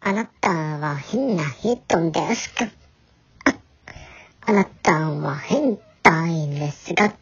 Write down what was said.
あなたは変な人ですかああなたは変態ですが